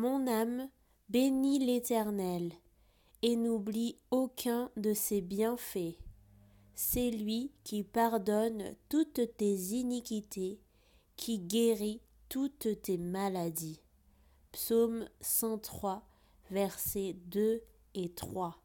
Mon âme bénit l'Éternel et n'oublie aucun de ses bienfaits. C'est lui qui pardonne toutes tes iniquités, qui guérit toutes tes maladies. Psaume 103, versets 2 et 3.